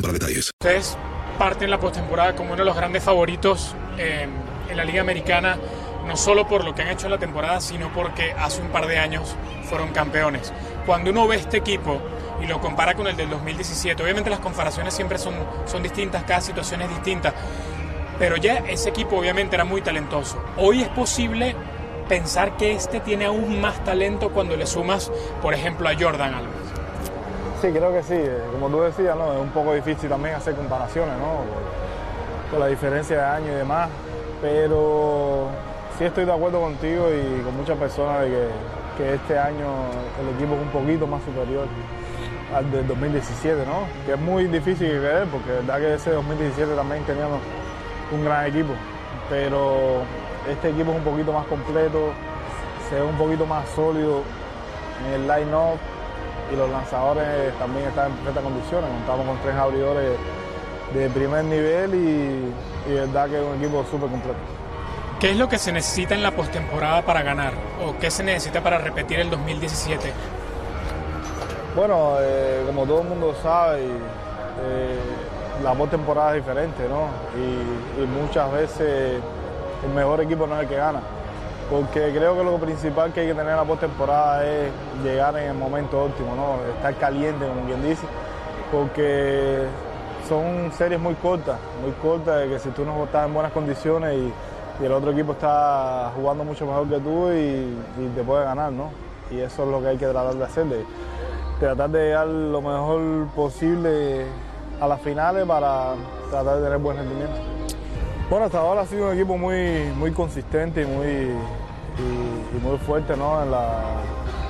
para detalles. Ustedes parten la postemporada como uno de los grandes favoritos eh, en la Liga Americana, no solo por lo que han hecho en la temporada, sino porque hace un par de años fueron campeones. Cuando uno ve este equipo y lo compara con el del 2017, obviamente las comparaciones siempre son, son distintas, cada situación es distinta, pero ya ese equipo obviamente era muy talentoso. Hoy es posible pensar que este tiene aún más talento cuando le sumas, por ejemplo, a Jordan Alves. Sí, creo que sí. Eh, Como tú decías, ¿no? es un poco difícil también hacer comparaciones, ¿no? Con la diferencia de año y demás. Pero sí estoy de acuerdo contigo y con muchas personas de que, este año el equipo es un poquito más superior al del 2017, ¿no? Que es muy difícil de creer porque es verdad que ese 2017 también teníamos un gran equipo. Pero este equipo es un poquito más completo, se ve un poquito más sólido en el line-up y los lanzadores también están en perfectas condiciones. Contamos con tres abridores de primer nivel y, y verdad que es un equipo súper completo. ¿Qué es lo que se necesita en la postemporada para ganar? ¿O qué se necesita para repetir el 2017? Bueno, eh, como todo el mundo sabe, eh, la postemporada es diferente, ¿no? Y, y muchas veces el mejor equipo no es el que gana. Porque creo que lo principal que hay que tener en la postemporada es llegar en el momento óptimo, ¿no? Estar caliente, como quien dice. Porque son series muy cortas, muy cortas, de que si tú no estás en buenas condiciones y, el otro equipo está jugando mucho mejor que tú y, y te puede ganar, ¿no? Y eso es lo que hay que tratar de hacer, de tratar de llegar lo mejor posible a las finales para tratar de tener buen rendimiento. Bueno, hasta ahora ha sido un equipo muy, muy consistente y muy, y, y muy fuerte ¿no? en, la,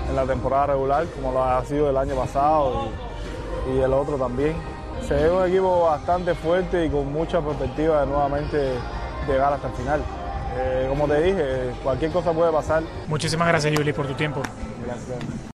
en la temporada regular, como lo ha sido el año pasado y, y el otro también. Se ve un equipo bastante fuerte y con mucha perspectiva de nuevamente llegar hasta el final. Eh, como te dije, cualquier cosa puede pasar. Muchísimas gracias, Yuli, por tu tiempo. Gracias.